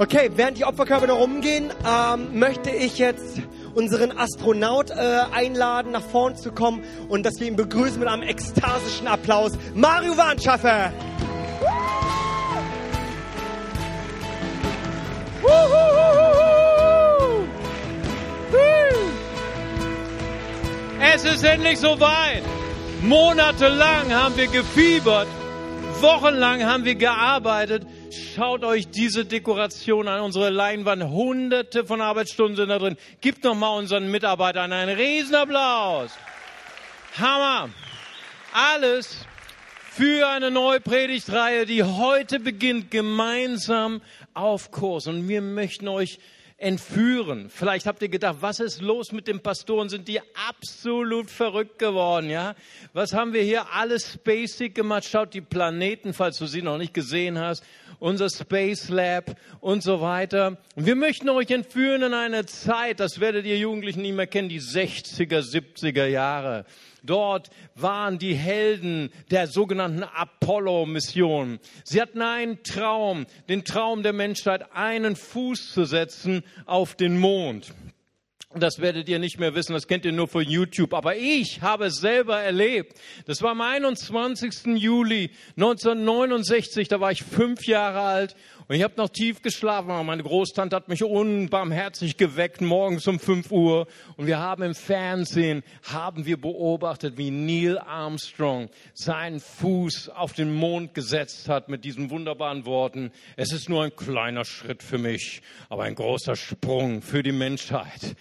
Okay, während die Opferkörper noch rumgehen, ähm, möchte ich jetzt unseren Astronaut äh, einladen, nach vorn zu kommen und dass wir ihn begrüßen mit einem ekstasischen Applaus. Mario Warnschaffer! Es ist endlich soweit. Monatelang haben wir gefiebert. Wochenlang haben wir gearbeitet. Schaut euch diese Dekoration an, unsere Leinwand. Hunderte von Arbeitsstunden sind da drin. Gibt noch mal unseren Mitarbeitern einen Riesenapplaus. Hammer. Alles für eine neue Predigtreihe, die heute beginnt, gemeinsam auf Kurs. Und wir möchten euch entführen. Vielleicht habt ihr gedacht, was ist los mit den Pastoren? Sind die absolut verrückt geworden, ja? Was haben wir hier alles basic gemacht? Schaut die Planeten, falls du sie noch nicht gesehen hast, unser Space Lab und so weiter. Und wir möchten euch entführen in eine Zeit, das werdet ihr Jugendlichen nicht mehr kennen, die 60er, 70er Jahre. Dort waren die Helden der sogenannten Apollo-Mission. Sie hatten einen Traum, den Traum der Menschheit, einen Fuß zu setzen auf den Mond. Das werdet ihr nicht mehr wissen, das kennt ihr nur von YouTube. Aber ich habe es selber erlebt. Das war am 21. Juli 1969, da war ich fünf Jahre alt und ich habe noch tief geschlafen. Meine Großtante hat mich unbarmherzig geweckt morgens um fünf Uhr und wir haben im Fernsehen, haben wir beobachtet, wie Neil Armstrong seinen Fuß auf den Mond gesetzt hat mit diesen wunderbaren Worten. Es ist nur ein kleiner Schritt für mich, aber ein großer Sprung für die Menschheit.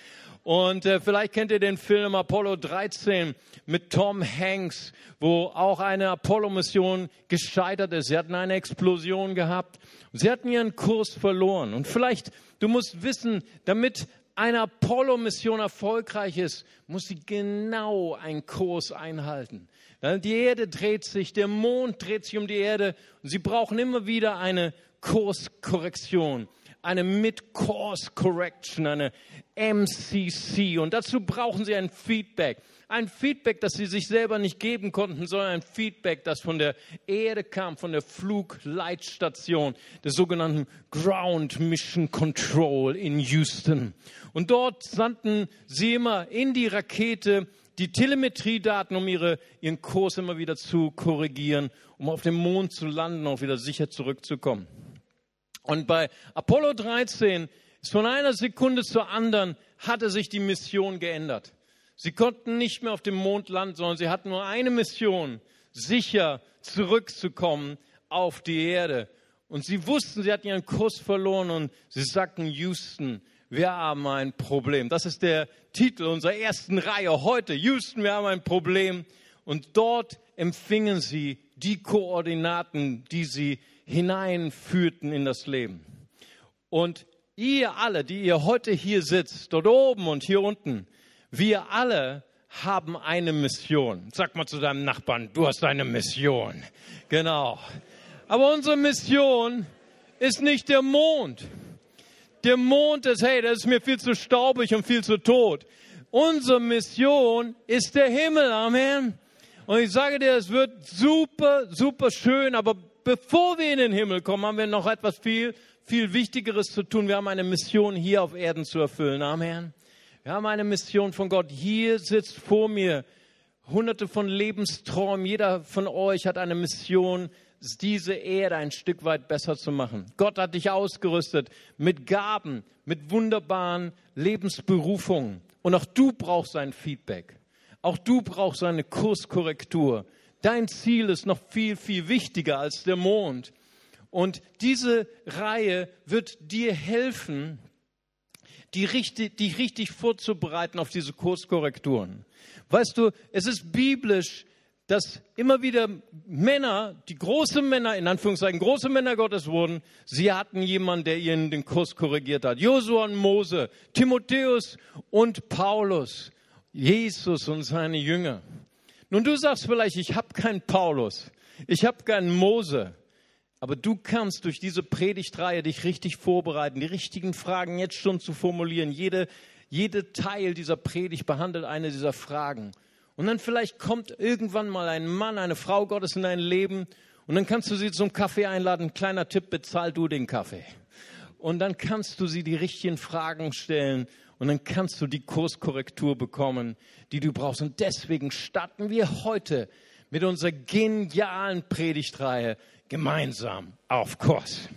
Und äh, vielleicht kennt ihr den Film Apollo 13 mit Tom Hanks, wo auch eine Apollo-Mission gescheitert ist. Sie hatten eine Explosion gehabt. Sie hatten ihren Kurs verloren. Und vielleicht, du musst wissen, damit eine Apollo-Mission erfolgreich ist, muss sie genau einen Kurs einhalten. Die Erde dreht sich, der Mond dreht sich um die Erde und sie brauchen immer wieder eine Kurskorrektion eine Mid-Course Correction, eine MCC. Und dazu brauchen Sie ein Feedback. Ein Feedback, das Sie sich selber nicht geben konnten, sondern ein Feedback, das von der Erde kam, von der Flugleitstation, der sogenannten Ground Mission Control in Houston. Und dort sandten Sie immer in die Rakete die Telemetriedaten, um ihre, ihren Kurs immer wieder zu korrigieren, um auf dem Mond zu landen und auch wieder sicher zurückzukommen. Und bei Apollo 13 ist von einer Sekunde zur anderen hatte sich die Mission geändert. Sie konnten nicht mehr auf dem Mond landen, sondern sie hatten nur eine Mission, sicher zurückzukommen auf die Erde. Und sie wussten, sie hatten ihren Kurs verloren und sie sagten, Houston, wir haben ein Problem. Das ist der Titel unserer ersten Reihe heute. Houston, wir haben ein Problem. Und dort empfingen sie die Koordinaten, die sie hineinführten in das Leben. Und ihr alle, die ihr heute hier sitzt, dort oben und hier unten, wir alle haben eine Mission. Sag mal zu deinem Nachbarn, du hast eine Mission. Genau. Aber unsere Mission ist nicht der Mond. Der Mond ist, hey, das ist mir viel zu staubig und viel zu tot. Unsere Mission ist der Himmel. Amen. Und ich sage dir, es wird super, super schön, aber bevor wir in den Himmel kommen, haben wir noch etwas viel, viel Wichtigeres zu tun. Wir haben eine Mission hier auf Erden zu erfüllen. Amen. Wir haben eine Mission von Gott. Hier sitzt vor mir hunderte von Lebensträumen. Jeder von euch hat eine Mission, diese Erde ein Stück weit besser zu machen. Gott hat dich ausgerüstet mit Gaben, mit wunderbaren Lebensberufungen. Und auch du brauchst ein Feedback. Auch du brauchst eine Kurskorrektur. Dein Ziel ist noch viel, viel wichtiger als der Mond. Und diese Reihe wird dir helfen, die richtig, dich richtig vorzubereiten auf diese Kurskorrekturen. Weißt du, es ist biblisch, dass immer wieder Männer, die große Männer, in Anführungszeichen große Männer Gottes wurden, sie hatten jemanden, der ihnen den Kurs korrigiert hat. Josua und Mose, Timotheus und Paulus, Jesus und seine Jünger. Nun, du sagst vielleicht, ich habe keinen Paulus, ich habe keinen Mose, aber du kannst durch diese Predigtreihe dich richtig vorbereiten, die richtigen Fragen jetzt schon zu formulieren. Jede, jede Teil dieser Predigt behandelt eine dieser Fragen. Und dann vielleicht kommt irgendwann mal ein Mann, eine Frau Gottes in dein Leben und dann kannst du sie zum Kaffee einladen. Kleiner Tipp, bezahl du den Kaffee. und dann kannst du sie die richtigen Fragen stellen und dann kannst du die Kurskorrektur bekommen, die du brauchst. Und deswegen starten wir heute mit unserer genialen Predigtreihe gemeinsam auf Kurs.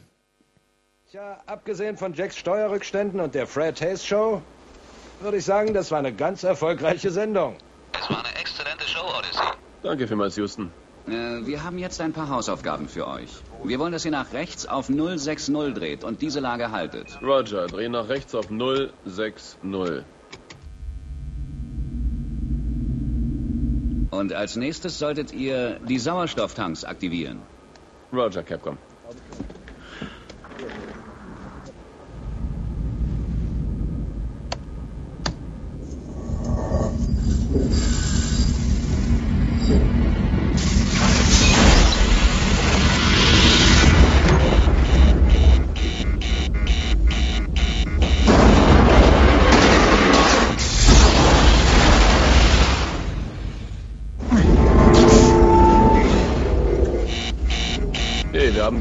Tja, abgesehen von Jacks Steuerrückständen und der Fred Hayes Show, würde ich sagen, das war eine ganz erfolgreiche Sendung. Es war eine exzellente Show, Odyssey. Danke vielmals, Houston. Äh, wir haben jetzt ein paar Hausaufgaben für euch. Wir wollen, dass ihr nach rechts auf 060 dreht und diese Lage haltet. Roger, dreh nach rechts auf 060. Und als nächstes solltet ihr die Sauerstofftanks aktivieren. Roger, Capcom.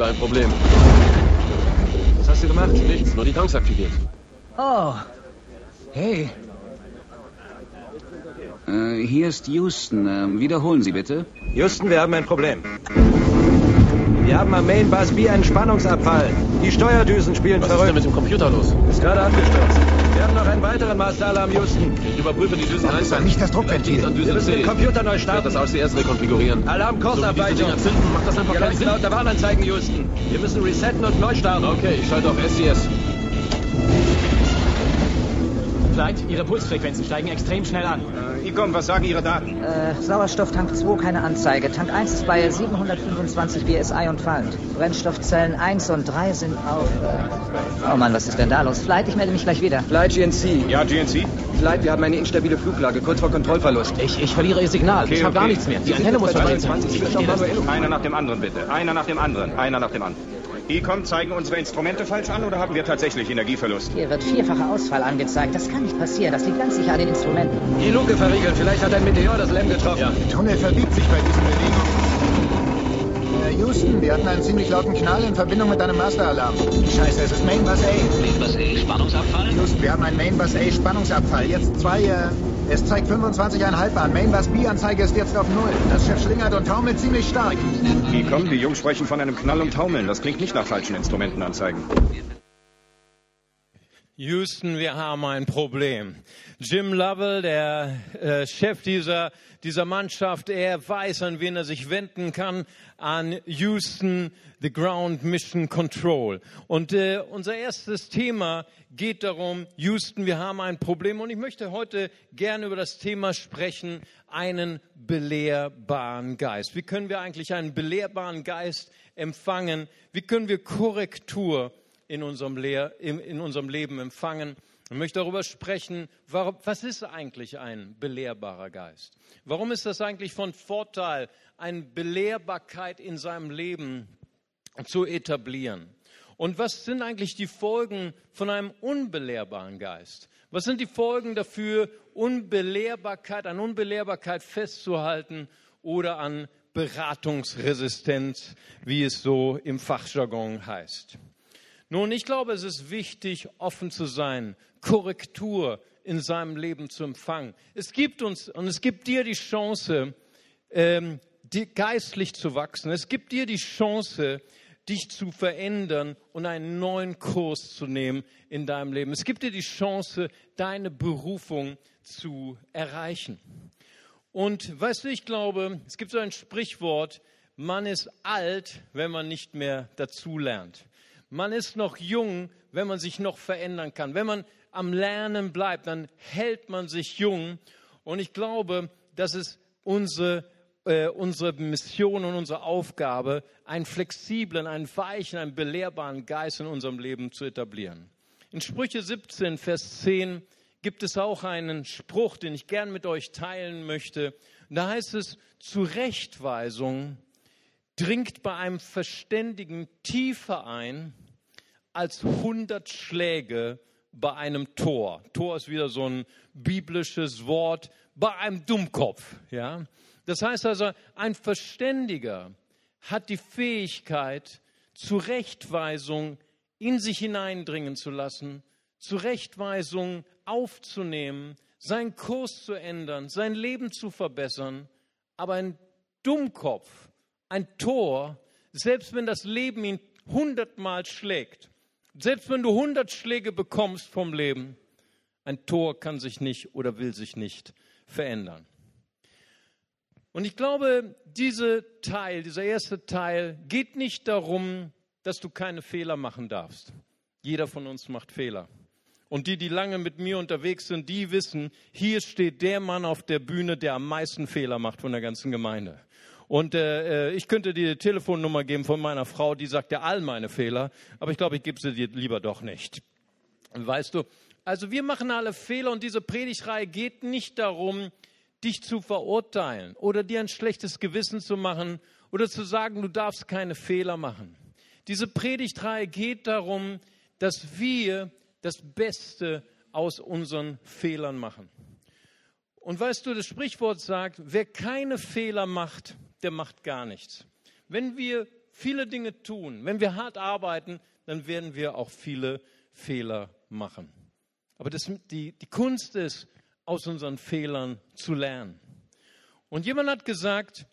Ein Problem. Was hast du gemacht? Nichts, nur die Tanks aktiviert. Oh. Hey. Äh, hier ist Houston. Äh, wiederholen Sie bitte. Houston, wir haben ein Problem. Wir haben am Main Bus B einen Spannungsabfall. Die Steuerdüsen spielen Was ist denn verrückt. mit dem Computer los? Ist gerade abgestürzt. Wir haben noch einen weiteren Masteralarm, Houston. Ich überprüfe die Düsen einzeln. nicht das Druckventil. An Wir müssen den. Computer neu Ich werde das starten. ACS rekonfigurieren. Alarm, So zünden, macht das einfach keinen Sinn. lauter Warnanzeigen, Houston. Wir müssen resetten und neu starten. Okay, ich schalte auf SCS. Flight, Ihre Pulsfrequenzen steigen extrem schnell an. Icom, was sagen Ihre Daten? Äh, Sauerstofftank 2 keine Anzeige. Tank 1 ist bei 725 BSI und fallend. Brennstoffzellen 1 und 3 sind auf. Äh oh Mann, was ist denn da los? Flight, ich melde mich gleich wieder. Flight GNC. Ja, GNC? Flight, wir haben eine instabile Fluglage, kurz vor Kontrollverlust. Ich, ich verliere Ihr Signal. ich habe gar nichts mehr. Die Antenne muss verdreht sein. Einer nach dem anderen, bitte. Einer nach dem anderen. Einer nach dem anderen. Ecom, zeigen unsere Instrumente falsch an oder haben wir tatsächlich Energieverlust? Hier wird vierfacher Ausfall angezeigt. Das kann nicht passieren. Das liegt ganz sicher an den Instrumenten. Die Luke verriegelt. Vielleicht hat ein Meteor das Lem getroffen. Ja. Tunnel verbiegt sich bei diesen Bewegungen. Äh, Houston, wir hatten einen ziemlich lauten Knall in Verbindung mit einem Masteralarm. Scheiße, es ist Main Bus A. Was eh, Spannungsabfall? Houston, wir haben einen Main Bus A Spannungsabfall. Jetzt zwei, äh, es zeigt 25,5 an. Main Bus B Anzeige ist jetzt auf Null. Das Schiff schlingert und taumelt ziemlich stark. Ecom, die Jungs sprechen von einem Knall und Taumeln. Das klingt nicht nach falschen Instrumentenanzeigen. Houston, wir haben ein Problem. Jim Lovell, der äh, Chef dieser, dieser Mannschaft, er weiß, an wen er sich wenden kann, an Houston, the Ground Mission Control. Und äh, unser erstes Thema geht darum, Houston, wir haben ein Problem. Und ich möchte heute gerne über das Thema sprechen, einen belehrbaren Geist. Wie können wir eigentlich einen belehrbaren Geist empfangen? Wie können wir Korrektur in unserem, Lehr in, in unserem Leben empfangen. Ich möchte darüber sprechen, warum, was ist eigentlich ein belehrbarer Geist? Warum ist das eigentlich von Vorteil, eine Belehrbarkeit in seinem Leben zu etablieren? Und was sind eigentlich die Folgen von einem unbelehrbaren Geist? Was sind die Folgen dafür, Unbelehrbarkeit, an Unbelehrbarkeit festzuhalten oder an Beratungsresistenz, wie es so im Fachjargon heißt? Nun, ich glaube, es ist wichtig, offen zu sein, Korrektur in seinem Leben zu empfangen. Es gibt uns und es gibt dir die Chance, ähm, geistlich zu wachsen. Es gibt dir die Chance, dich zu verändern und einen neuen Kurs zu nehmen in deinem Leben. Es gibt dir die Chance, deine Berufung zu erreichen. Und weißt du, ich glaube, es gibt so ein Sprichwort, man ist alt, wenn man nicht mehr dazulernt. Man ist noch jung, wenn man sich noch verändern kann. Wenn man am Lernen bleibt, dann hält man sich jung. Und ich glaube, das ist unsere, äh, unsere Mission und unsere Aufgabe, einen flexiblen, einen weichen, einen belehrbaren Geist in unserem Leben zu etablieren. In Sprüche 17, Vers 10 gibt es auch einen Spruch, den ich gern mit euch teilen möchte. Da heißt es, Zurechtweisung dringt bei einem Verständigen tiefer ein als hundert Schläge bei einem Tor. Tor ist wieder so ein biblisches Wort bei einem Dummkopf. Ja? Das heißt also, ein Verständiger hat die Fähigkeit, Zurechtweisung in sich hineindringen zu lassen, Zurechtweisung aufzunehmen, seinen Kurs zu ändern, sein Leben zu verbessern. Aber ein Dummkopf, ein Tor, selbst wenn das Leben ihn hundertmal schlägt, selbst wenn du hundert Schläge bekommst vom Leben, ein Tor kann sich nicht oder will sich nicht verändern. Und ich glaube, dieser Teil, dieser erste Teil geht nicht darum, dass du keine Fehler machen darfst. Jeder von uns macht Fehler. Und die, die lange mit mir unterwegs sind, die wissen, hier steht der Mann auf der Bühne, der am meisten Fehler macht von der ganzen Gemeinde. Und äh, ich könnte dir die Telefonnummer geben von meiner Frau, die sagt ja all meine Fehler, aber ich glaube, ich gebe sie dir lieber doch nicht. Weißt du, also wir machen alle Fehler und diese Predigtreihe geht nicht darum, dich zu verurteilen oder dir ein schlechtes Gewissen zu machen oder zu sagen, du darfst keine Fehler machen. Diese Predigtreihe geht darum, dass wir das Beste aus unseren Fehlern machen. Und weißt du, das Sprichwort sagt, wer keine Fehler macht, der macht gar nichts. Wenn wir viele Dinge tun, wenn wir hart arbeiten, dann werden wir auch viele Fehler machen. Aber das, die, die Kunst ist, aus unseren Fehlern zu lernen. Und jemand hat gesagt,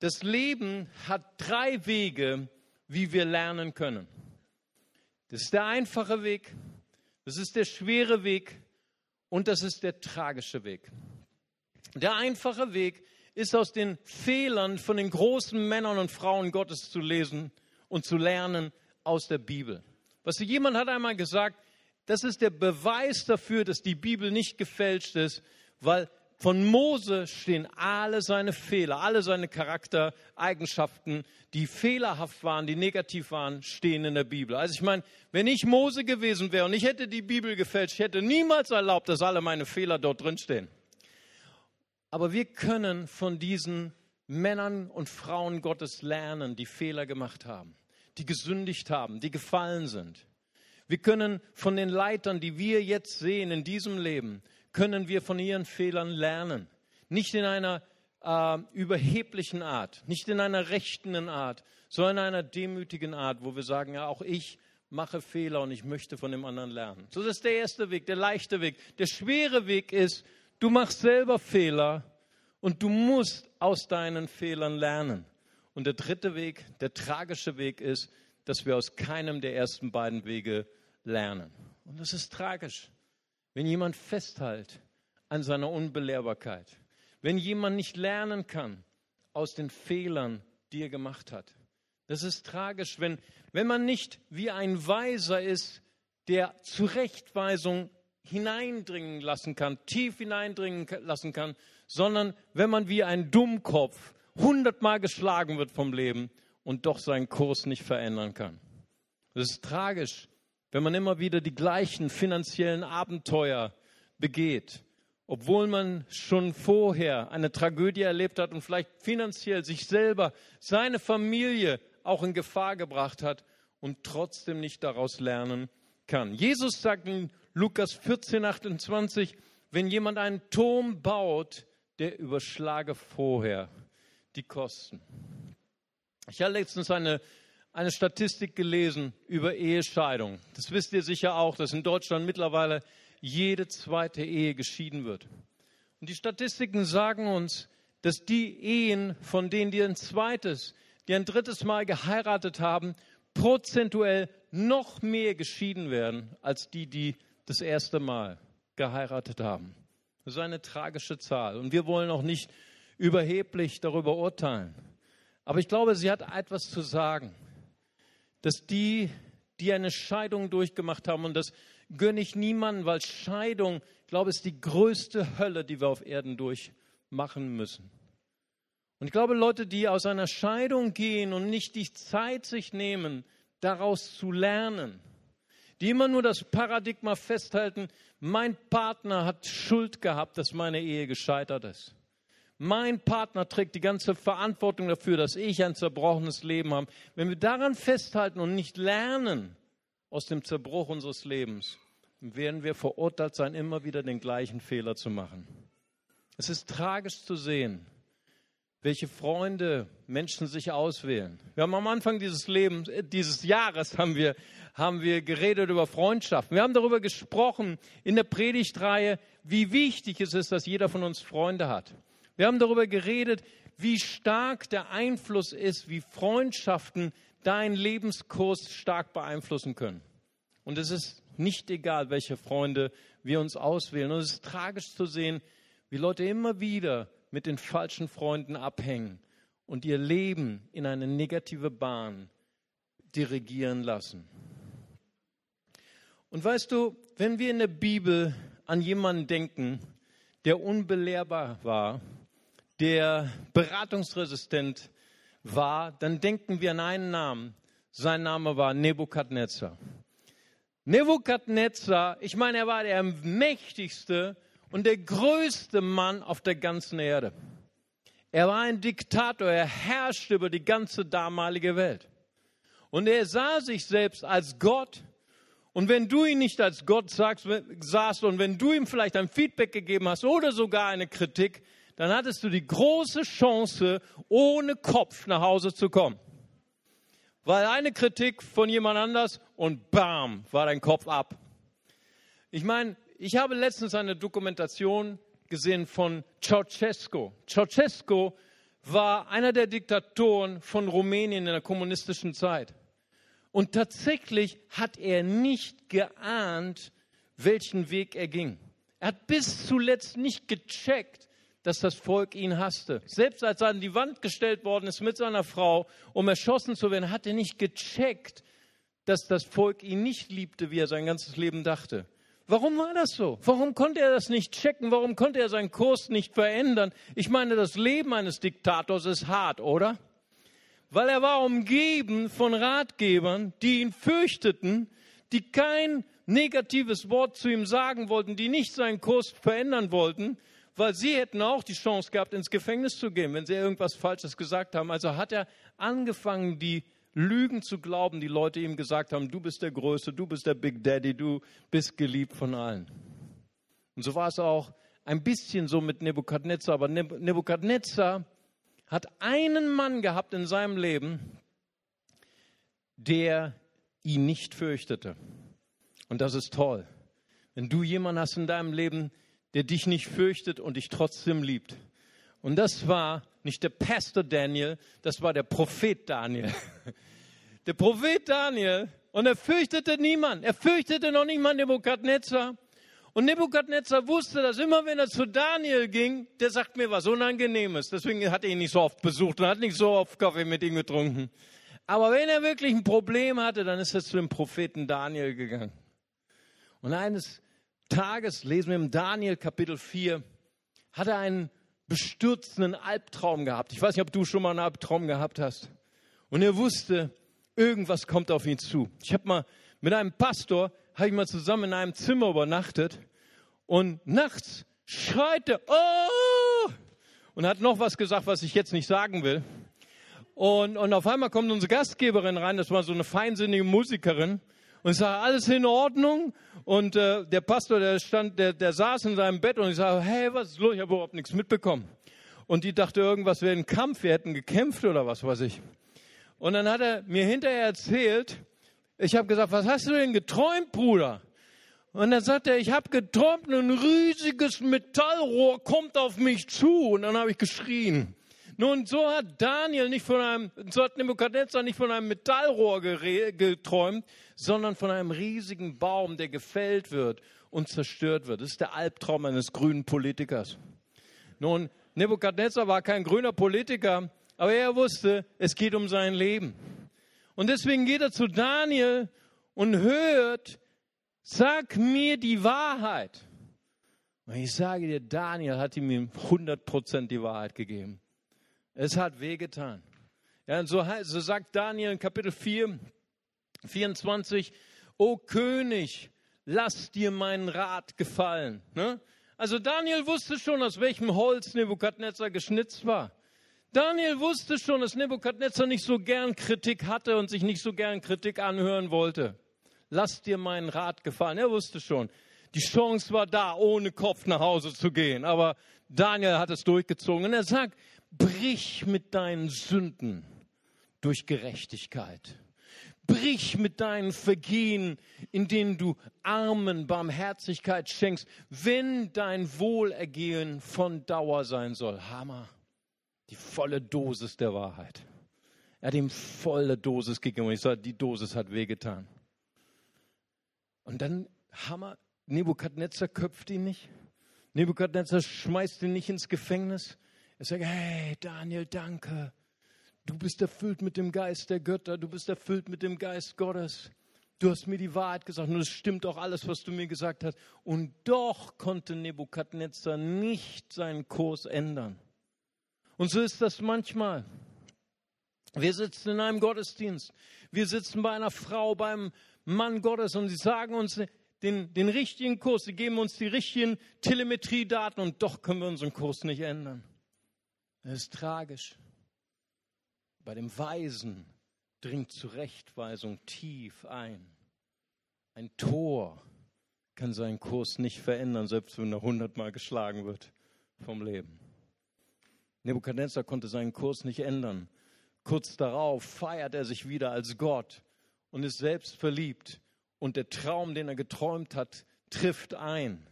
das Leben hat drei Wege, wie wir lernen können. Das ist der einfache Weg, das ist der schwere Weg und das ist der tragische Weg. Der einfache Weg ist aus den Fehlern von den großen Männern und Frauen Gottes zu lesen und zu lernen aus der Bibel. Was jemand hat einmal gesagt, das ist der Beweis dafür, dass die Bibel nicht gefälscht ist, weil von Mose stehen alle seine Fehler, alle seine Charaktereigenschaften, die fehlerhaft waren, die negativ waren, stehen in der Bibel. Also ich meine, wenn ich Mose gewesen wäre und ich hätte die Bibel gefälscht, ich hätte niemals erlaubt, dass alle meine Fehler dort drin stehen. Aber wir können von diesen Männern und Frauen Gottes lernen, die Fehler gemacht haben, die gesündigt haben, die gefallen sind. Wir können von den Leitern, die wir jetzt sehen in diesem Leben, können wir von ihren Fehlern lernen. Nicht in einer äh, überheblichen Art, nicht in einer rechtenden Art, sondern in einer demütigen Art, wo wir sagen, ja, auch ich mache Fehler und ich möchte von dem anderen lernen. So das ist der erste Weg, der leichte Weg. Der schwere Weg ist, Du machst selber Fehler und du musst aus deinen Fehlern lernen. Und der dritte Weg, der tragische Weg ist, dass wir aus keinem der ersten beiden Wege lernen. Und das ist tragisch, wenn jemand festhält an seiner Unbelehrbarkeit, wenn jemand nicht lernen kann aus den Fehlern, die er gemacht hat. Das ist tragisch, wenn, wenn man nicht wie ein Weiser ist, der Zurechtweisung hineindringen lassen kann, tief hineindringen lassen kann, sondern wenn man wie ein Dummkopf hundertmal geschlagen wird vom Leben und doch seinen Kurs nicht verändern kann. Das ist tragisch, wenn man immer wieder die gleichen finanziellen Abenteuer begeht, obwohl man schon vorher eine Tragödie erlebt hat und vielleicht finanziell sich selber, seine Familie auch in Gefahr gebracht hat und trotzdem nicht daraus lernen kann. Jesus sagt in Lukas 14, 28, wenn jemand einen Turm baut, der überschlage vorher die Kosten. Ich habe letztens eine, eine Statistik gelesen über Ehescheidung. Das wisst ihr sicher auch, dass in Deutschland mittlerweile jede zweite Ehe geschieden wird. Und die Statistiken sagen uns, dass die Ehen, von denen die ein zweites, die ein drittes Mal geheiratet haben, prozentuell noch mehr geschieden werden als die, die das erste Mal geheiratet haben. Das ist eine tragische Zahl. Und wir wollen auch nicht überheblich darüber urteilen. Aber ich glaube, sie hat etwas zu sagen, dass die, die eine Scheidung durchgemacht haben, und das gönne ich niemandem, weil Scheidung, ich glaube, ist die größte Hölle, die wir auf Erden durchmachen müssen. Und ich glaube, Leute, die aus einer Scheidung gehen und nicht die Zeit sich nehmen, daraus zu lernen, die immer nur das Paradigma festhalten, mein Partner hat Schuld gehabt, dass meine Ehe gescheitert ist. Mein Partner trägt die ganze Verantwortung dafür, dass ich ein zerbrochenes Leben habe. Wenn wir daran festhalten und nicht lernen aus dem Zerbruch unseres Lebens, werden wir verurteilt sein, immer wieder den gleichen Fehler zu machen. Es ist tragisch zu sehen, welche Freunde Menschen sich auswählen. Wir haben am Anfang dieses Lebens, äh, dieses Jahres haben wir, haben wir geredet über Freundschaften. Wir haben darüber gesprochen in der Predigtreihe, wie wichtig es ist, dass jeder von uns Freunde hat. Wir haben darüber geredet, wie stark der Einfluss ist, wie Freundschaften deinen Lebenskurs stark beeinflussen können. Und es ist nicht egal, welche Freunde wir uns auswählen. Und es ist tragisch zu sehen, wie Leute immer wieder mit den falschen Freunden abhängen und ihr Leben in eine negative Bahn dirigieren lassen. Und weißt du, wenn wir in der Bibel an jemanden denken, der unbelehrbar war, der beratungsresistent war, dann denken wir an einen Namen. Sein Name war Nebukadnezar. Nebukadnezar, ich meine, er war der mächtigste und der größte Mann auf der ganzen Erde. Er war ein Diktator, er herrschte über die ganze damalige Welt. Und er sah sich selbst als Gott. Und wenn du ihn nicht als Gott sagst, sahst und wenn du ihm vielleicht ein Feedback gegeben hast oder sogar eine Kritik, dann hattest du die große Chance, ohne Kopf nach Hause zu kommen. Weil eine Kritik von jemand anders und bam, war dein Kopf ab. Ich meine, ich habe letztens eine Dokumentation gesehen von Ceausescu. Ceausescu war einer der Diktatoren von Rumänien in der kommunistischen Zeit. Und tatsächlich hat er nicht geahnt, welchen Weg er ging. Er hat bis zuletzt nicht gecheckt, dass das Volk ihn hasste. Selbst als er an die Wand gestellt worden ist mit seiner Frau, um erschossen zu werden, hat er nicht gecheckt, dass das Volk ihn nicht liebte, wie er sein ganzes Leben dachte. Warum war das so? Warum konnte er das nicht checken? Warum konnte er seinen Kurs nicht verändern? Ich meine, das Leben eines Diktators ist hart, oder? Weil er war umgeben von Ratgebern, die ihn fürchteten, die kein negatives Wort zu ihm sagen wollten, die nicht seinen Kurs verändern wollten, weil sie hätten auch die Chance gehabt, ins Gefängnis zu gehen, wenn sie irgendwas Falsches gesagt haben. Also hat er angefangen, die Lügen zu glauben, die Leute ihm gesagt haben, du bist der Größte, du bist der Big Daddy, du bist geliebt von allen. Und so war es auch ein bisschen so mit Nebukadnezar. Aber Nebukadnezar hat einen Mann gehabt in seinem Leben, der ihn nicht fürchtete. Und das ist toll. Wenn du jemanden hast in deinem Leben, der dich nicht fürchtet und dich trotzdem liebt. Und das war nicht der Pastor Daniel, das war der Prophet Daniel. Der Prophet Daniel. Und er fürchtete niemand. Er fürchtete noch nicht mal Nebukadnezar. Und Nebukadnezar wusste, dass immer wenn er zu Daniel ging, der sagt mir was Unangenehmes. Deswegen hat er ihn nicht so oft besucht und hat nicht so oft Kaffee mit ihm getrunken. Aber wenn er wirklich ein Problem hatte, dann ist er zu dem Propheten Daniel gegangen. Und eines Tages lesen wir im Daniel Kapitel 4, hat er einen bestürzenden Albtraum gehabt. Ich weiß nicht, ob du schon mal einen Albtraum gehabt hast. Und er wusste, irgendwas kommt auf ihn zu. Ich habe mal mit einem Pastor, habe ich mal zusammen in einem Zimmer übernachtet und nachts schreit er, oh! Und hat noch was gesagt, was ich jetzt nicht sagen will. Und, und auf einmal kommt unsere Gastgeberin rein, das war so eine feinsinnige Musikerin und ich sage, alles in Ordnung. Und äh, der Pastor, der stand, der, der saß in seinem Bett und ich sage, hey, was ist los? Ich habe überhaupt nichts mitbekommen. Und die dachte, irgendwas wäre ein Kampf, wir hätten gekämpft oder was weiß ich. Und dann hat er mir hinterher erzählt, ich habe gesagt, was hast du denn geträumt, Bruder? Und dann sagt er, ich habe geträumt, ein riesiges Metallrohr kommt auf mich zu. Und dann habe ich geschrien. Nun, so hat Daniel nicht von einem, so hat Nebukadnezar nicht von einem Metallrohr geträumt, sondern von einem riesigen Baum, der gefällt wird und zerstört wird. Das ist der Albtraum eines grünen Politikers. Nun, Nebukadnezar war kein grüner Politiker, aber er wusste, es geht um sein Leben. Und deswegen geht er zu Daniel und hört, sag mir die Wahrheit. Und ich sage dir, Daniel hat ihm 100% die Wahrheit gegeben. Es hat wehgetan. Ja, so, so sagt Daniel in Kapitel 4, 24, O König, lass dir meinen Rat gefallen. Ne? Also Daniel wusste schon, aus welchem Holz Nebukadnezar geschnitzt war. Daniel wusste schon, dass Nebukadnezar nicht so gern Kritik hatte und sich nicht so gern Kritik anhören wollte. Lass dir meinen Rat gefallen. Er wusste schon, die Chance war da, ohne Kopf nach Hause zu gehen. Aber Daniel hat es durchgezogen. Und er sagt, brich mit deinen Sünden durch Gerechtigkeit. Brich mit deinen Vergehen, in denen du Armen Barmherzigkeit schenkst, wenn dein Wohlergehen von Dauer sein soll. Hammer. Die volle Dosis der Wahrheit. Er hat ihm volle Dosis gegeben und ich sage, die Dosis hat wehgetan. Und dann Hammer, Nebukadnezar köpft ihn nicht. Nebukadnezar schmeißt ihn nicht ins Gefängnis. Er sagt, hey Daniel, danke. Du bist erfüllt mit dem Geist der Götter, du bist erfüllt mit dem Geist Gottes. Du hast mir die Wahrheit gesagt und es stimmt auch alles, was du mir gesagt hast. Und doch konnte Nebukadnezar nicht seinen Kurs ändern. Und so ist das manchmal. Wir sitzen in einem Gottesdienst. Wir sitzen bei einer Frau, beim Mann Gottes und sie sagen uns den, den richtigen Kurs. Sie geben uns die richtigen Telemetriedaten und doch können wir unseren Kurs nicht ändern. Das ist tragisch. Bei dem Weisen dringt Zurechtweisung tief ein. Ein Tor kann seinen Kurs nicht verändern, selbst wenn er hundertmal geschlagen wird vom Leben. Nebukadnezar konnte seinen Kurs nicht ändern. Kurz darauf feiert er sich wieder als Gott und ist selbst verliebt. Und der Traum, den er geträumt hat, trifft ein.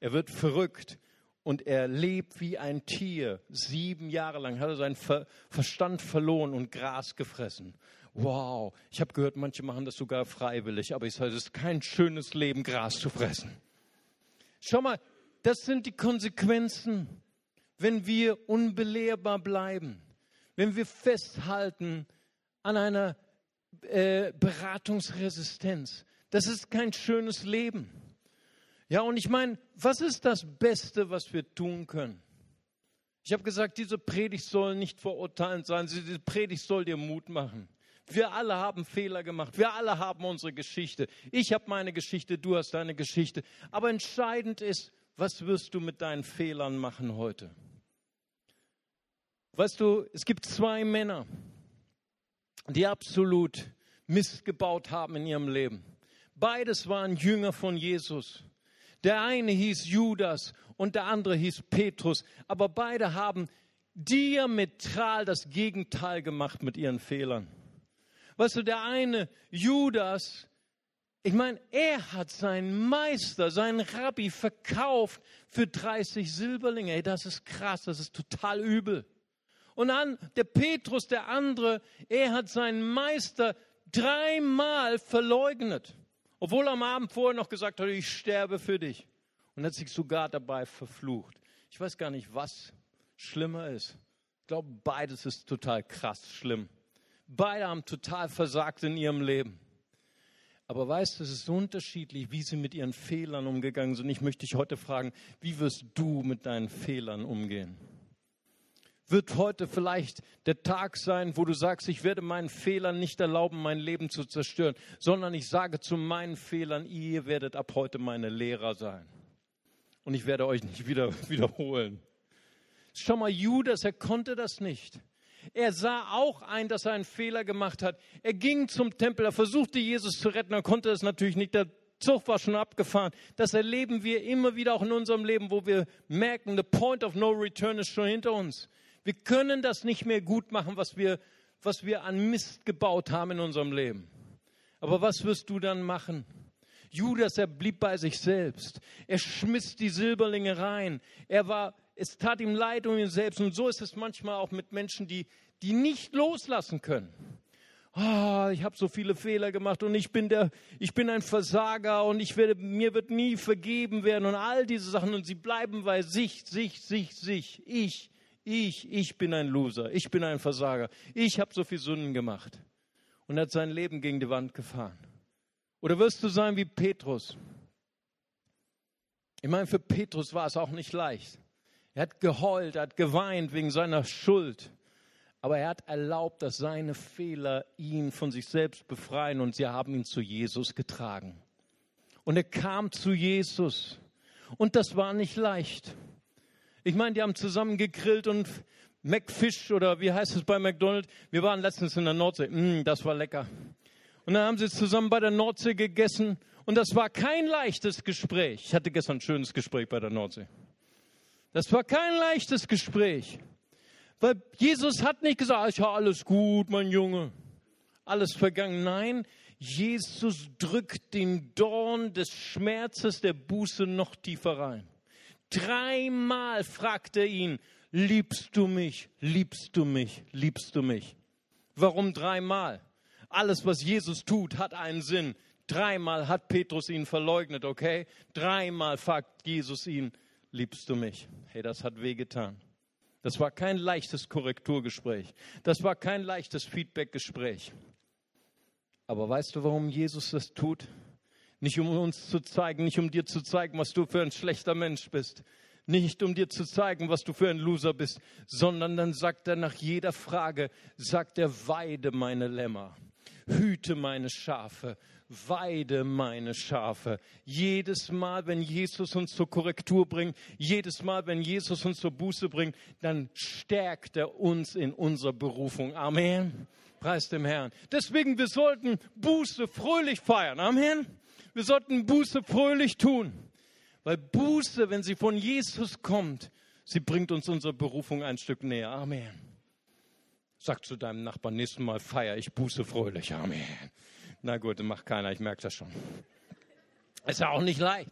Er wird verrückt und er lebt wie ein Tier. Sieben Jahre lang hat er seinen Ver Verstand verloren und Gras gefressen. Wow, ich habe gehört, manche machen das sogar freiwillig, aber ich sage, es ist kein schönes Leben, Gras zu fressen. Schau mal, das sind die Konsequenzen, wenn wir unbelehrbar bleiben, wenn wir festhalten an einer äh, Beratungsresistenz. Das ist kein schönes Leben. Ja, und ich meine, was ist das Beste, was wir tun können? Ich habe gesagt, diese Predigt soll nicht verurteilend sein, diese Predigt soll dir Mut machen. Wir alle haben Fehler gemacht, wir alle haben unsere Geschichte. Ich habe meine Geschichte, du hast deine Geschichte. Aber entscheidend ist, was wirst du mit deinen Fehlern machen heute? Weißt du, es gibt zwei Männer, die absolut Mist gebaut haben in ihrem Leben. Beides waren Jünger von Jesus. Der eine hieß Judas und der andere hieß Petrus, aber beide haben diametral das Gegenteil gemacht mit ihren Fehlern. Weißt du, der eine Judas, ich meine, er hat seinen Meister, seinen Rabbi verkauft für 30 Silberlinge. Ey, das ist krass, das ist total übel. Und dann der Petrus, der andere, er hat seinen Meister dreimal verleugnet. Obwohl er am Abend vorher noch gesagt hat, ich sterbe für dich. Und hat sich sogar dabei verflucht. Ich weiß gar nicht, was schlimmer ist. Ich glaube, beides ist total krass schlimm. Beide haben total versagt in ihrem Leben. Aber weißt du, es ist so unterschiedlich, wie sie mit ihren Fehlern umgegangen sind. Ich möchte dich heute fragen, wie wirst du mit deinen Fehlern umgehen? Wird heute vielleicht der Tag sein, wo du sagst, ich werde meinen Fehlern nicht erlauben, mein Leben zu zerstören, sondern ich sage zu meinen Fehlern, ihr werdet ab heute meine Lehrer sein. Und ich werde euch nicht wieder wiederholen. Schau mal, Judas, er konnte das nicht. Er sah auch ein, dass er einen Fehler gemacht hat. Er ging zum Tempel, er versuchte Jesus zu retten, er konnte es natürlich nicht. Der Zug war schon abgefahren. Das erleben wir immer wieder auch in unserem Leben, wo wir merken, the point of no return ist schon hinter uns. Wir können das nicht mehr gut machen, was wir, was wir an Mist gebaut haben in unserem Leben. Aber was wirst du dann machen? Judas, er blieb bei sich selbst. Er schmiss die Silberlinge rein. Er war, es tat ihm leid um ihn selbst. Und so ist es manchmal auch mit Menschen, die, die nicht loslassen können. Oh, ich habe so viele Fehler gemacht und ich bin der, ich bin ein Versager und ich werde, mir wird nie vergeben werden und all diese Sachen und sie bleiben bei sich, sich, sich, sich. Ich, ich, ich bin ein Loser, ich bin ein Versager, ich habe so viel Sünden gemacht und hat sein Leben gegen die Wand gefahren. Oder wirst du sein wie Petrus? Ich meine, für Petrus war es auch nicht leicht. Er hat geheult, er hat geweint wegen seiner Schuld. Aber er hat erlaubt, dass seine Fehler ihn von sich selbst befreien und sie haben ihn zu Jesus getragen. Und er kam zu Jesus. Und das war nicht leicht. Ich meine, die haben zusammen gegrillt und McFish oder wie heißt es bei McDonald's? Wir waren letztens in der Nordsee. Mm, das war lecker. Und dann haben sie zusammen bei der Nordsee gegessen und das war kein leichtes Gespräch. Ich hatte gestern ein schönes Gespräch bei der Nordsee. Das war kein leichtes Gespräch. Weil Jesus hat nicht gesagt, ja, alles gut, mein Junge. Alles vergangen. Nein, Jesus drückt den Dorn des Schmerzes der Buße noch tiefer rein. Dreimal fragt er ihn, liebst du mich, liebst du mich, liebst du mich? Warum dreimal? Alles, was Jesus tut, hat einen Sinn. Dreimal hat Petrus ihn verleugnet, okay? Dreimal fragt Jesus ihn, liebst du mich? Hey, das hat wehgetan. Das war kein leichtes Korrekturgespräch. Das war kein leichtes Feedbackgespräch. Aber weißt du, warum Jesus das tut? Nicht um uns zu zeigen, nicht um dir zu zeigen, was du für ein schlechter Mensch bist. Nicht um dir zu zeigen, was du für ein Loser bist, sondern dann sagt er nach jeder Frage, sagt er, weide meine Lämmer hüte meine Schafe, weide meine Schafe. Jedes Mal, wenn Jesus uns zur Korrektur bringt, jedes Mal, wenn Jesus uns zur Buße bringt, dann stärkt er uns in unserer Berufung. Amen. Preis dem Herrn. Deswegen, wir sollten Buße fröhlich feiern. Amen. Wir sollten Buße fröhlich tun. Weil Buße, wenn sie von Jesus kommt, sie bringt uns unsere Berufung ein Stück näher. Amen. Sag zu deinem Nachbarn, nächstes Mal feier ich Buße fröhlich. Amen. Na gut, macht keiner, ich merke das schon. Ist ja auch nicht leicht.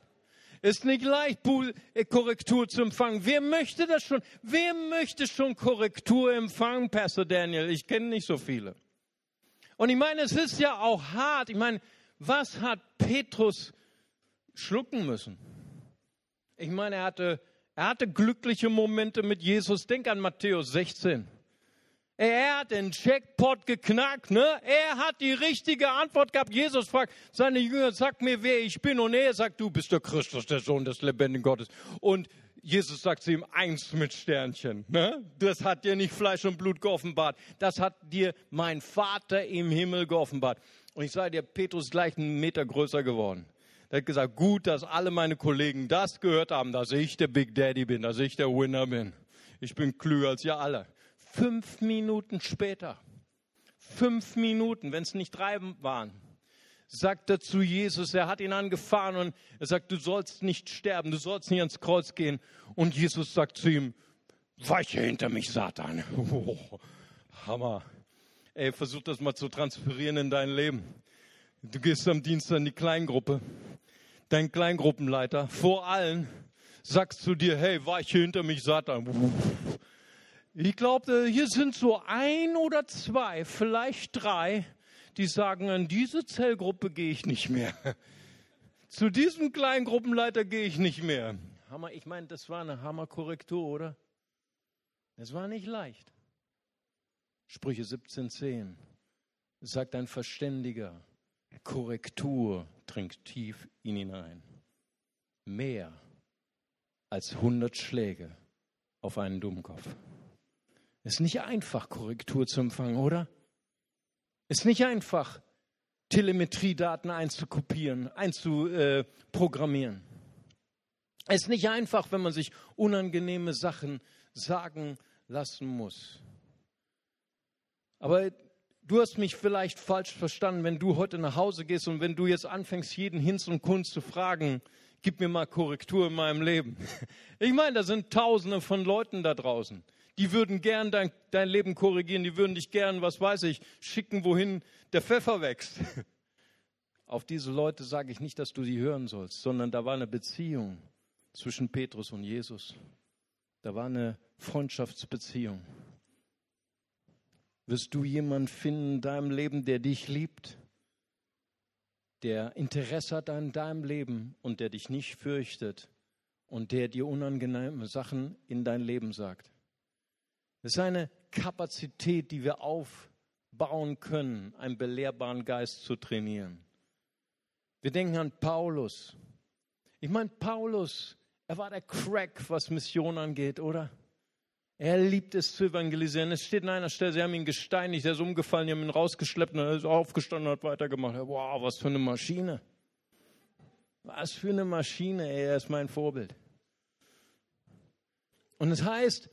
Ist nicht leicht, äh, Korrektur zu empfangen. Wer möchte das schon? Wer möchte schon Korrektur empfangen, Pastor Daniel? Ich kenne nicht so viele. Und ich meine, es ist ja auch hart. Ich meine, was hat Petrus schlucken müssen? Ich meine, er hatte, er hatte glückliche Momente mit Jesus. Denk an Matthäus 16. Er hat den Checkpot geknackt, ne? Er hat die richtige Antwort gehabt. Jesus fragt seine Jünger, sag mir, wer ich bin. Und er sagt, du bist der Christus, der Sohn des lebendigen Gottes. Und Jesus sagt zu ihm, eins mit Sternchen, ne? Das hat dir nicht Fleisch und Blut geoffenbart. Das hat dir mein Vater im Himmel geoffenbart. Und ich sage dir, Petrus ist gleich einen Meter größer geworden. Er hat gesagt, gut, dass alle meine Kollegen das gehört haben, dass ich der Big Daddy bin, dass ich der Winner bin. Ich bin klüger als ihr alle. Fünf Minuten später, fünf Minuten, wenn es nicht drei waren, sagt er zu Jesus, er hat ihn angefahren und er sagt, du sollst nicht sterben, du sollst nicht ans Kreuz gehen. Und Jesus sagt zu ihm, weiche hinter mich, Satan. Oh, Hammer. Ey, versuch das mal zu transferieren in dein Leben. Du gehst am Dienstag in die Kleingruppe. Dein Kleingruppenleiter vor allen sagst zu dir, hey, weiche hinter mich, Satan. Ich glaube, hier sind so ein oder zwei, vielleicht drei, die sagen, an diese Zellgruppe gehe ich nicht mehr. Zu diesem kleinen Gruppenleiter gehe ich nicht mehr. Hammer, ich meine, das war eine Hammerkorrektur, oder? Es war nicht leicht. Sprüche 17,10 sagt ein Verständiger, Korrektur dringt tief in ihn hinein. Mehr als hundert Schläge auf einen Dummkopf. Ist nicht einfach, Korrektur zu empfangen, oder? Ist nicht einfach, Telemetriedaten einzukopieren, einzuprogrammieren. Ist nicht einfach, wenn man sich unangenehme Sachen sagen lassen muss. Aber du hast mich vielleicht falsch verstanden, wenn du heute nach Hause gehst und wenn du jetzt anfängst, jeden Hinz und Kunst zu fragen, gib mir mal Korrektur in meinem Leben. Ich meine, da sind Tausende von Leuten da draußen die würden gern dein, dein Leben korrigieren, die würden dich gern, was weiß ich, schicken, wohin der Pfeffer wächst. Auf diese Leute sage ich nicht, dass du sie hören sollst, sondern da war eine Beziehung zwischen Petrus und Jesus. Da war eine Freundschaftsbeziehung. Wirst du jemanden finden in deinem Leben, der dich liebt, der Interesse hat an deinem Leben und der dich nicht fürchtet und der dir unangenehme Sachen in dein Leben sagt? Das ist eine Kapazität, die wir aufbauen können, einen belehrbaren Geist zu trainieren. Wir denken an Paulus. Ich meine, Paulus, er war der Crack, was Mission angeht, oder? Er liebt es zu evangelisieren. Es steht an einer Stelle, sie haben ihn gesteinigt, er ist umgefallen, die haben ihn rausgeschleppt und er ist aufgestanden und hat weitergemacht. Wow, was für eine Maschine. Was für eine Maschine, er ist mein Vorbild. Und es heißt,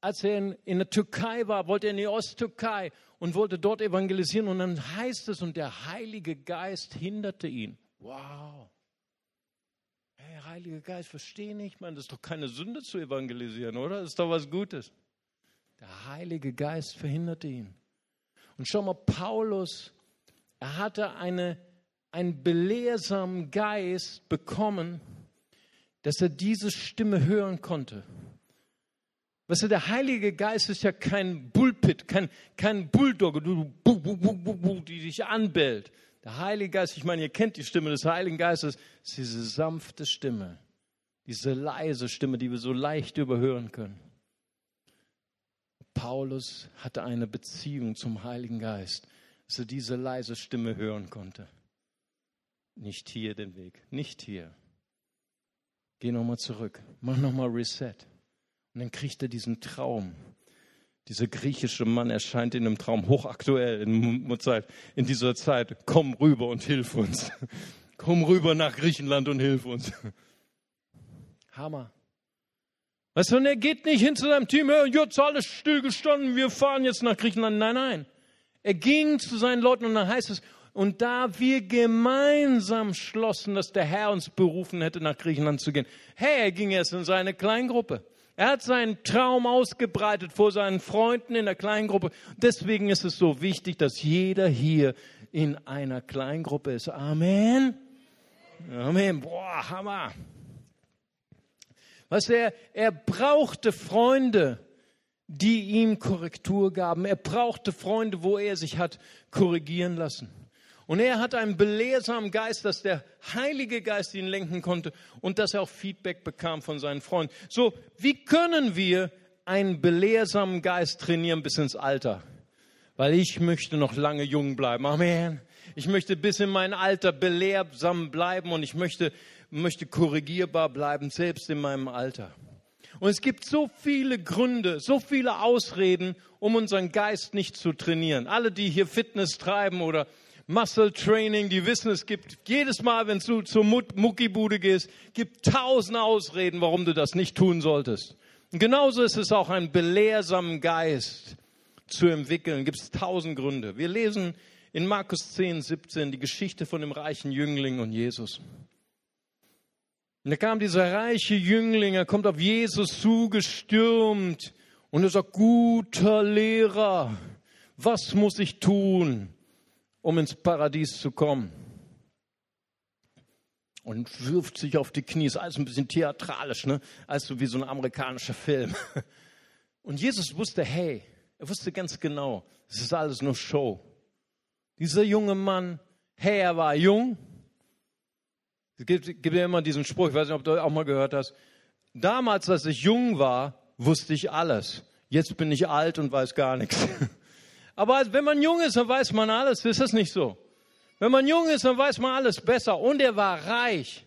als er in, in der Türkei war, wollte er in die Osttürkei und wollte dort evangelisieren. Und dann heißt es, und der Heilige Geist hinderte ihn. Wow. Hey, Heiliger Geist, verstehe nicht, man, das ist doch keine Sünde zu evangelisieren, oder? Das ist doch was Gutes. Der Heilige Geist verhinderte ihn. Und schau mal, Paulus, er hatte eine, einen belehrsamen Geist bekommen, dass er diese Stimme hören konnte. Weißt du, der Heilige Geist ist ja kein Bullpit, kein, kein Bulldogge, die dich anbellt. Der Heilige Geist, ich meine, ihr kennt die Stimme des Heiligen Geistes, ist diese sanfte Stimme, diese leise Stimme, die wir so leicht überhören können. Paulus hatte eine Beziehung zum Heiligen Geist, dass er diese leise Stimme hören konnte. Nicht hier den Weg, nicht hier. Geh nochmal zurück, mach nochmal Reset. Und dann kriegt er diesen Traum. Dieser griechische Mann erscheint in einem Traum hochaktuell in, in dieser Zeit. Komm rüber und hilf uns. Komm rüber nach Griechenland und hilf uns. Hammer. Weißt du, und er geht nicht hin zu seinem Team, jetzt alles stillgestanden, wir fahren jetzt nach Griechenland. Nein, nein. Er ging zu seinen Leuten und dann heißt es, und da wir gemeinsam schlossen, dass der Herr uns berufen hätte, nach Griechenland zu gehen. Hey, er ging erst in seine Kleingruppe. Er hat seinen Traum ausgebreitet vor seinen Freunden in der Kleingruppe. Deswegen ist es so wichtig, dass jeder hier in einer Kleingruppe ist. Amen. Amen. Boah, Hammer. Was er, er brauchte Freunde, die ihm Korrektur gaben. Er brauchte Freunde, wo er sich hat korrigieren lassen. Und er hat einen belehrsamen Geist, dass der Heilige Geist ihn lenken konnte und dass er auch Feedback bekam von seinen Freunden. So, wie können wir einen belehrsamen Geist trainieren bis ins Alter? Weil ich möchte noch lange jung bleiben. Amen. Ich möchte bis in mein Alter belehrsam bleiben und ich möchte, möchte korrigierbar bleiben, selbst in meinem Alter. Und es gibt so viele Gründe, so viele Ausreden, um unseren Geist nicht zu trainieren. Alle, die hier Fitness treiben oder Muscle Training, die wissen, es gibt jedes Mal, wenn du zur Muckibude gehst, gibt tausend Ausreden, warum du das nicht tun solltest. Und genauso ist es auch ein belehrsamen Geist zu entwickeln. Gibt es tausend Gründe. Wir lesen in Markus 10, 17 die Geschichte von dem reichen Jüngling und Jesus. Und da kam dieser reiche Jüngling, er kommt auf Jesus zugestürmt und er sagt, guter Lehrer, was muss ich tun, um ins Paradies zu kommen. Und wirft sich auf die Knie. Ist alles ein bisschen theatralisch, ne? Also wie so ein amerikanischer Film. Und Jesus wusste, hey, er wusste ganz genau, es ist alles nur Show. Dieser junge Mann, hey, er war jung. Es gibt, gibt ja immer diesen Spruch, ich weiß nicht, ob du auch mal gehört hast. Damals, als ich jung war, wusste ich alles. Jetzt bin ich alt und weiß gar nichts. Aber wenn man jung ist, dann weiß man alles. Ist das nicht so? Wenn man jung ist, dann weiß man alles besser. Und er war reich.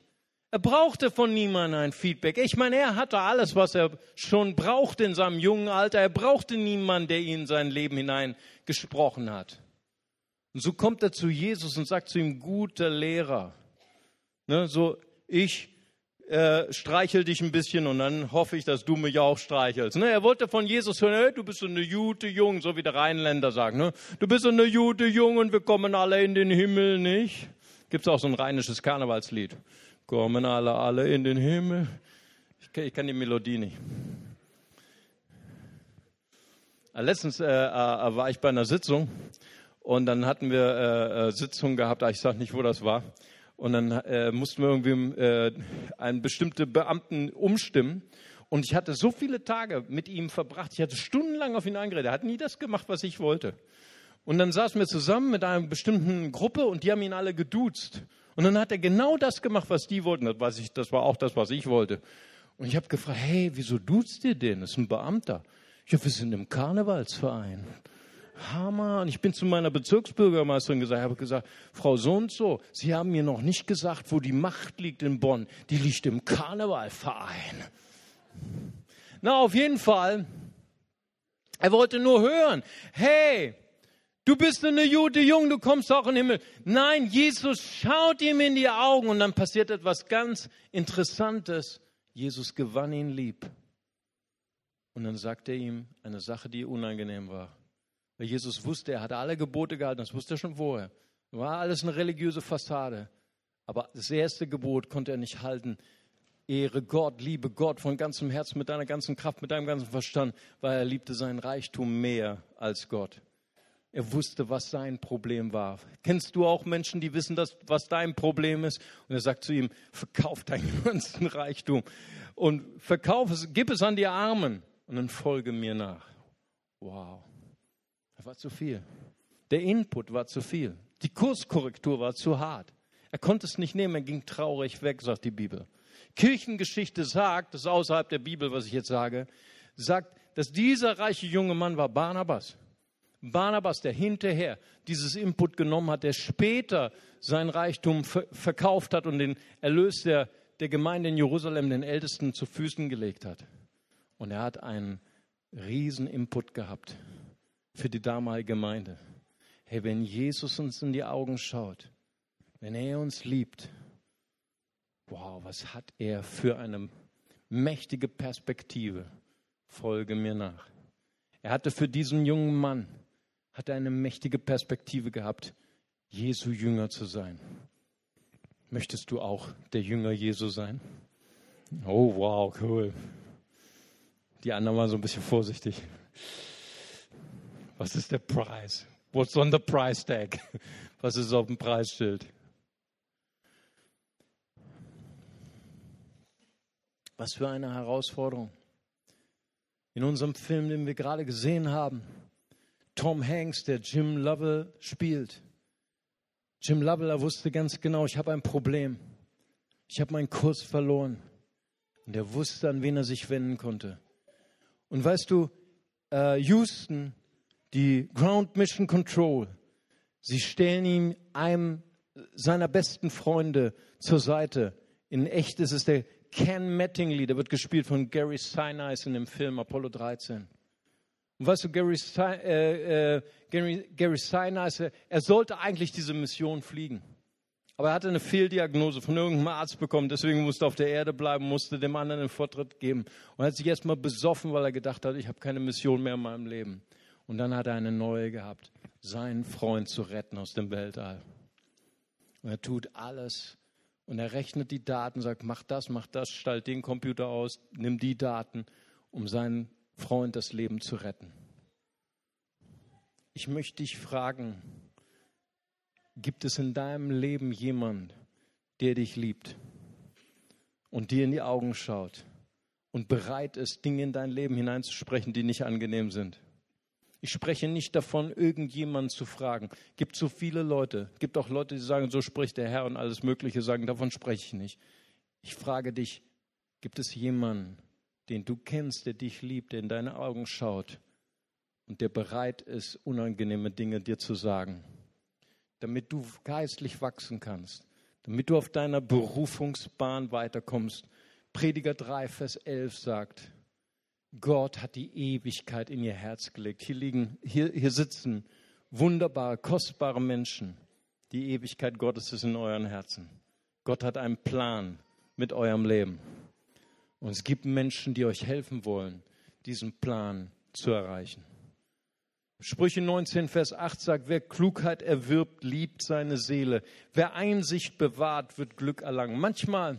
Er brauchte von niemandem ein Feedback. Ich meine, er hatte alles, was er schon brauchte in seinem jungen Alter. Er brauchte niemanden, der ihn in sein Leben hinein gesprochen hat. Und so kommt er zu Jesus und sagt zu ihm, guter Lehrer. Ne, so, ich äh, streichel dich ein bisschen und dann hoffe ich, dass du mich auch streichelst. Ne? Er wollte von Jesus hören, hey, du bist so eine gute Jung, so wie der Rheinländer sagt. Ne? Du bist so eine gute Jung und wir kommen alle in den Himmel, nicht? Gibt es auch so ein rheinisches Karnevalslied. Kommen alle, alle in den Himmel. Ich, ich kann die Melodie nicht. Äh, letztens äh, äh, war ich bei einer Sitzung und dann hatten wir äh, äh Sitzung gehabt, ich sage nicht, wo das war. Und dann äh, mussten wir irgendwie äh, einen bestimmten Beamten umstimmen. Und ich hatte so viele Tage mit ihm verbracht. Ich hatte stundenlang auf ihn eingeredet. Er hat nie das gemacht, was ich wollte. Und dann saßen wir zusammen mit einer bestimmten Gruppe und die haben ihn alle geduzt. Und dann hat er genau das gemacht, was die wollten. Das, weiß ich, das war auch das, was ich wollte. Und ich habe gefragt, hey, wieso duzt ihr den? Das ist ein Beamter. Ja, wir sind im Karnevalsverein. Hammer. Und ich bin zu meiner Bezirksbürgermeisterin gesagt, habe gesagt, Frau so und so, Sie haben mir noch nicht gesagt, wo die Macht liegt in Bonn. Die liegt im Karnevalverein. Na, auf jeden Fall. Er wollte nur hören, hey, du bist eine gute Jung, du kommst auch in den Himmel. Nein, Jesus schaut ihm in die Augen und dann passiert etwas ganz Interessantes. Jesus gewann ihn lieb. Und dann sagt er ihm eine Sache, die unangenehm war. Weil Jesus wusste, er hatte alle Gebote gehalten, das wusste er schon vorher. War alles eine religiöse Fassade. Aber das erste Gebot konnte er nicht halten. Ehre Gott, liebe Gott von ganzem Herzen, mit deiner ganzen Kraft, mit deinem ganzen Verstand, weil er liebte seinen Reichtum mehr als Gott. Er wusste, was sein Problem war. Kennst du auch Menschen, die wissen, dass, was dein Problem ist? Und er sagt zu ihm, verkauf deinen ganzen Reichtum und verkauf es, gib es an die Armen und dann folge mir nach. Wow. Das war zu viel. Der Input war zu viel. Die Kurskorrektur war zu hart. Er konnte es nicht nehmen, er ging traurig weg, sagt die Bibel. Kirchengeschichte sagt, das ist außerhalb der Bibel, was ich jetzt sage, sagt, dass dieser reiche junge Mann war Barnabas. Barnabas, der hinterher dieses Input genommen hat, der später sein Reichtum verkauft hat und den Erlös der, der Gemeinde in Jerusalem den Ältesten zu Füßen gelegt hat. Und er hat einen riesen Input gehabt für die damalige Gemeinde. Hey, wenn Jesus uns in die Augen schaut, wenn er uns liebt, wow, was hat er für eine mächtige Perspektive? Folge mir nach. Er hatte für diesen jungen Mann hat eine mächtige Perspektive gehabt, Jesu Jünger zu sein. Möchtest du auch der Jünger Jesu sein? Oh, wow, cool. Die anderen waren so ein bisschen vorsichtig. Was ist der Preis? What's on the price tag? Was ist auf dem Preisschild? Was für eine Herausforderung. In unserem Film, den wir gerade gesehen haben, Tom Hanks, der Jim Lovell spielt. Jim Lovell, er wusste ganz genau, ich habe ein Problem. Ich habe meinen Kurs verloren. Und er wusste, an wen er sich wenden konnte. Und weißt du, äh, Houston, die Ground Mission Control, sie stellen ihm einem seiner besten Freunde zur Seite. In echt ist es der Ken Mattingly, der wird gespielt von Gary Sinise in dem Film Apollo 13. Und weißt du, Gary, äh, äh, Gary, Gary Sinise, er sollte eigentlich diese Mission fliegen. Aber er hatte eine Fehldiagnose von irgendeinem Arzt bekommen, deswegen musste er auf der Erde bleiben, musste dem anderen einen Vortritt geben. Und hat sich erstmal besoffen, weil er gedacht hat, ich habe keine Mission mehr in meinem Leben. Und dann hat er eine neue gehabt, seinen Freund zu retten aus dem Weltall. Und er tut alles, und er rechnet die Daten, sagt, mach das, mach das, stell den Computer aus, nimm die Daten, um seinen Freund das Leben zu retten. Ich möchte dich fragen, gibt es in deinem Leben jemand, der dich liebt und dir in die Augen schaut und bereit ist, Dinge in dein Leben hineinzusprechen, die nicht angenehm sind? Ich spreche nicht davon, irgendjemanden zu fragen. Gibt so viele Leute. Gibt auch Leute, die sagen, so spricht der Herr und alles Mögliche sagen, davon spreche ich nicht. Ich frage dich, gibt es jemanden, den du kennst, der dich liebt, der in deine Augen schaut und der bereit ist, unangenehme Dinge dir zu sagen, damit du geistlich wachsen kannst, damit du auf deiner Berufungsbahn weiterkommst. Prediger 3, Vers 11 sagt, Gott hat die Ewigkeit in ihr Herz gelegt. Hier liegen, hier, hier sitzen wunderbare, kostbare Menschen. Die Ewigkeit Gottes ist in euren Herzen. Gott hat einen Plan mit eurem Leben. Und es gibt Menschen, die euch helfen wollen, diesen Plan zu erreichen. Sprüche 19, Vers 8 sagt, wer Klugheit erwirbt, liebt seine Seele. Wer Einsicht bewahrt, wird Glück erlangen. Manchmal,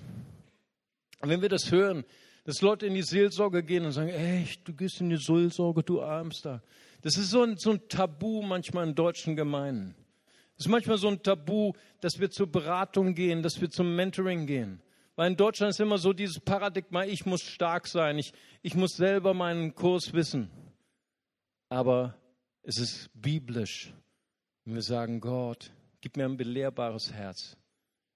wenn wir das hören, dass Leute in die Seelsorge gehen und sagen, echt, du gehst in die Seelsorge, du Armster. Das ist so ein, so ein Tabu manchmal in deutschen Gemeinden. Das ist manchmal so ein Tabu, dass wir zur Beratung gehen, dass wir zum Mentoring gehen. Weil in Deutschland ist immer so dieses Paradigma, ich muss stark sein, ich, ich muss selber meinen Kurs wissen. Aber es ist biblisch, wenn wir sagen, Gott, gib mir ein belehrbares Herz.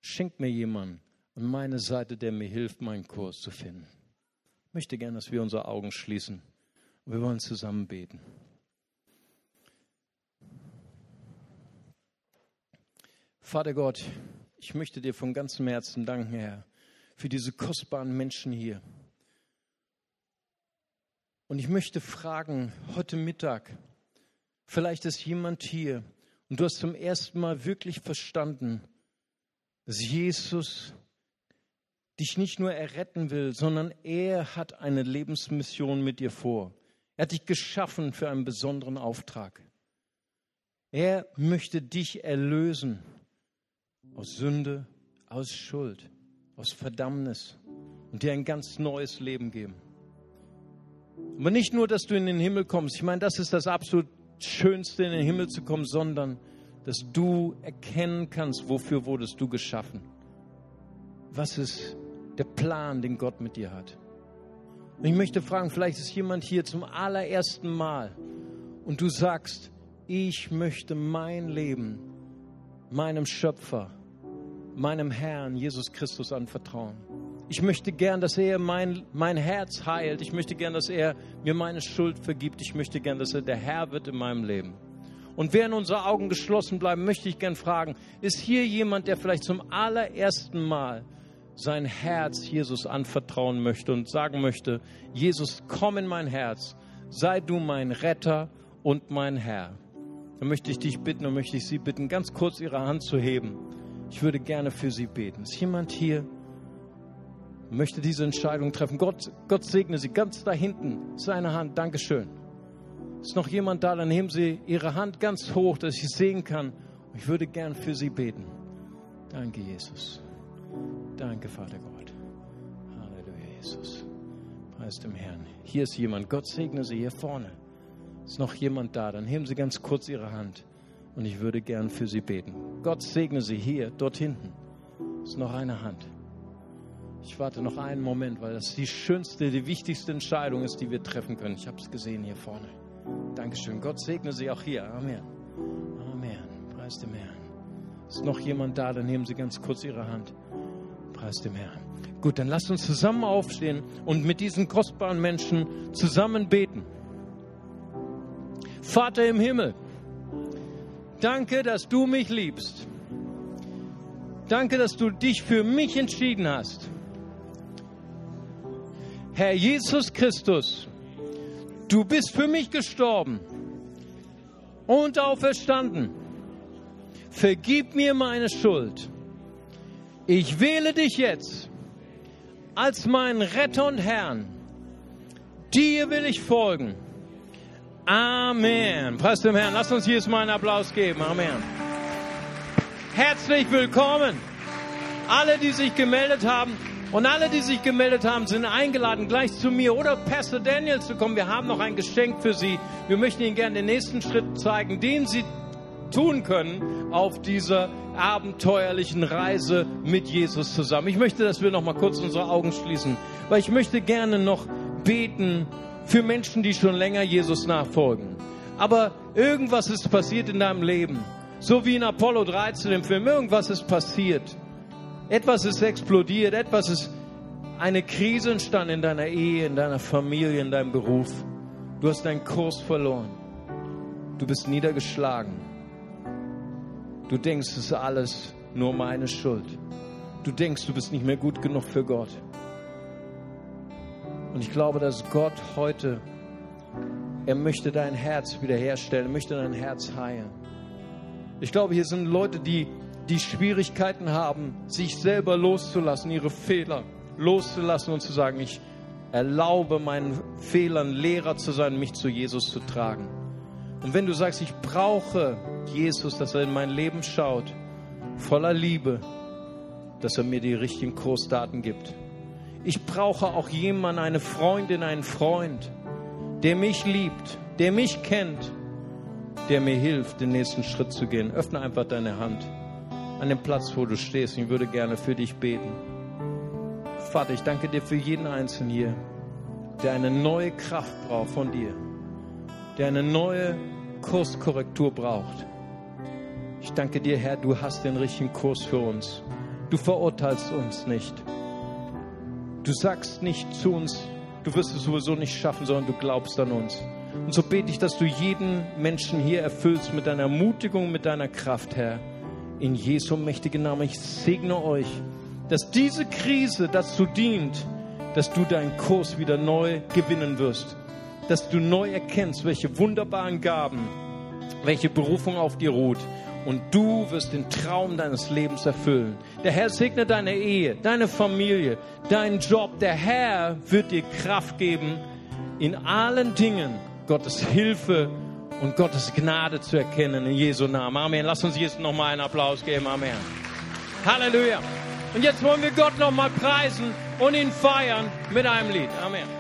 Schenk mir jemanden an meine Seite, der mir hilft, meinen Kurs zu finden möchte gerne, dass wir unsere Augen schließen. Wir wollen zusammen beten. Vater Gott, ich möchte dir von ganzem Herzen danken, Herr, für diese kostbaren Menschen hier. Und ich möchte fragen, heute Mittag, vielleicht ist jemand hier und du hast zum ersten Mal wirklich verstanden, dass Jesus dich nicht nur erretten will, sondern er hat eine Lebensmission mit dir vor. Er hat dich geschaffen für einen besonderen Auftrag. Er möchte dich erlösen aus Sünde, aus Schuld, aus Verdammnis. Und dir ein ganz neues Leben geben. Aber nicht nur, dass du in den Himmel kommst. Ich meine, das ist das absolut Schönste, in den Himmel zu kommen, sondern dass du erkennen kannst, wofür wurdest du geschaffen. Was ist der Plan, den Gott mit dir hat? Und ich möchte fragen, vielleicht ist jemand hier zum allerersten Mal und du sagst, ich möchte mein Leben meinem Schöpfer, meinem Herrn Jesus Christus anvertrauen. Ich möchte gern, dass er mein, mein Herz heilt. Ich möchte gern, dass er mir meine Schuld vergibt. Ich möchte gern, dass er der Herr wird in meinem Leben. Und während unsere Augen geschlossen bleiben, möchte ich gern fragen, ist hier jemand, der vielleicht zum allerersten Mal sein Herz Jesus anvertrauen möchte und sagen möchte, Jesus, komm in mein Herz, sei du mein Retter und mein Herr. Dann möchte ich dich bitten und möchte ich Sie bitten, ganz kurz Ihre Hand zu heben. Ich würde gerne für Sie beten. Ist jemand hier, möchte diese Entscheidung treffen. Gott, Gott segne Sie ganz da hinten. Seine Hand. Dankeschön. Ist noch jemand da? Dann heben Sie Ihre Hand ganz hoch, dass ich sehen kann. Ich würde gern für Sie beten. Danke, Jesus. Danke, Vater Gott. Halleluja, Jesus. Preis dem Herrn. Hier ist jemand. Gott segne Sie hier vorne. Ist noch jemand da? Dann heben Sie ganz kurz Ihre Hand. Und ich würde gern für Sie beten. Gott segne Sie hier, dort hinten. Ist noch eine Hand. Ich warte noch einen Moment, weil das die schönste, die wichtigste Entscheidung ist, die wir treffen können. Ich habe es gesehen hier vorne. Dankeschön. Gott segne Sie auch hier. Amen. Amen. Preis dem Herrn. Ist noch jemand da? Dann nehmen Sie ganz kurz Ihre Hand. Preis dem Herrn. Gut, dann lasst uns zusammen aufstehen und mit diesen kostbaren Menschen zusammen beten. Vater im Himmel, danke, dass du mich liebst. Danke, dass du dich für mich entschieden hast. Herr Jesus Christus, du bist für mich gestorben und auferstanden. Vergib mir meine Schuld. Ich wähle dich jetzt als meinen Retter und Herrn. Dir will ich folgen. Amen. Preis dem Herrn. Lass uns jetzt mal einen Applaus geben. Amen. Herzlich willkommen. Alle, die sich gemeldet haben, und alle, die sich gemeldet haben, sind eingeladen, gleich zu mir oder Pastor Daniel zu kommen. Wir haben noch ein Geschenk für Sie. Wir möchten Ihnen gerne den nächsten Schritt zeigen, den Sie tun können auf dieser abenteuerlichen Reise mit Jesus zusammen. Ich möchte, dass wir noch mal kurz unsere Augen schließen, weil ich möchte gerne noch beten für Menschen, die schon länger Jesus nachfolgen. Aber irgendwas ist passiert in deinem Leben. So wie in Apollo 13 im Film. Irgendwas ist passiert. Etwas ist explodiert. Etwas ist eine Krise entstanden in deiner Ehe, in deiner Familie, in deinem Beruf. Du hast deinen Kurs verloren. Du bist niedergeschlagen. Du denkst, es ist alles nur meine Schuld. Du denkst, du bist nicht mehr gut genug für Gott. Und ich glaube, dass Gott heute, er möchte dein Herz wiederherstellen, möchte dein Herz heilen. Ich glaube, hier sind Leute, die, die Schwierigkeiten haben, sich selber loszulassen, ihre Fehler loszulassen und zu sagen, ich erlaube meinen Fehlern Lehrer zu sein, mich zu Jesus zu tragen. Und wenn du sagst, ich brauche Jesus, dass er in mein Leben schaut, voller Liebe, dass er mir die richtigen Kursdaten gibt, ich brauche auch jemanden, eine Freundin, einen Freund, der mich liebt, der mich kennt, der mir hilft, den nächsten Schritt zu gehen. Öffne einfach deine Hand an dem Platz, wo du stehst. Ich würde gerne für dich beten. Vater, ich danke dir für jeden Einzelnen hier, der eine neue Kraft braucht von dir, der eine neue Kurskorrektur braucht. Ich danke dir, Herr, du hast den richtigen Kurs für uns. Du verurteilst uns nicht. Du sagst nicht zu uns, du wirst es sowieso nicht schaffen, sondern du glaubst an uns. Und so bete ich, dass du jeden Menschen hier erfüllst mit deiner Ermutigung, mit deiner Kraft, Herr. In Jesu mächtigen Namen. Ich segne euch, dass diese Krise dazu dient, dass du deinen Kurs wieder neu gewinnen wirst. Dass du neu erkennst, welche wunderbaren Gaben, welche Berufung auf dir ruht und du wirst den Traum deines Lebens erfüllen. Der Herr segne deine Ehe, deine Familie, deinen Job. Der Herr wird dir Kraft geben, in allen Dingen Gottes Hilfe und Gottes Gnade zu erkennen in Jesu Namen. Amen. Lass uns jetzt nochmal einen Applaus geben. Amen. Halleluja. Und jetzt wollen wir Gott nochmal preisen und ihn feiern mit einem Lied. Amen.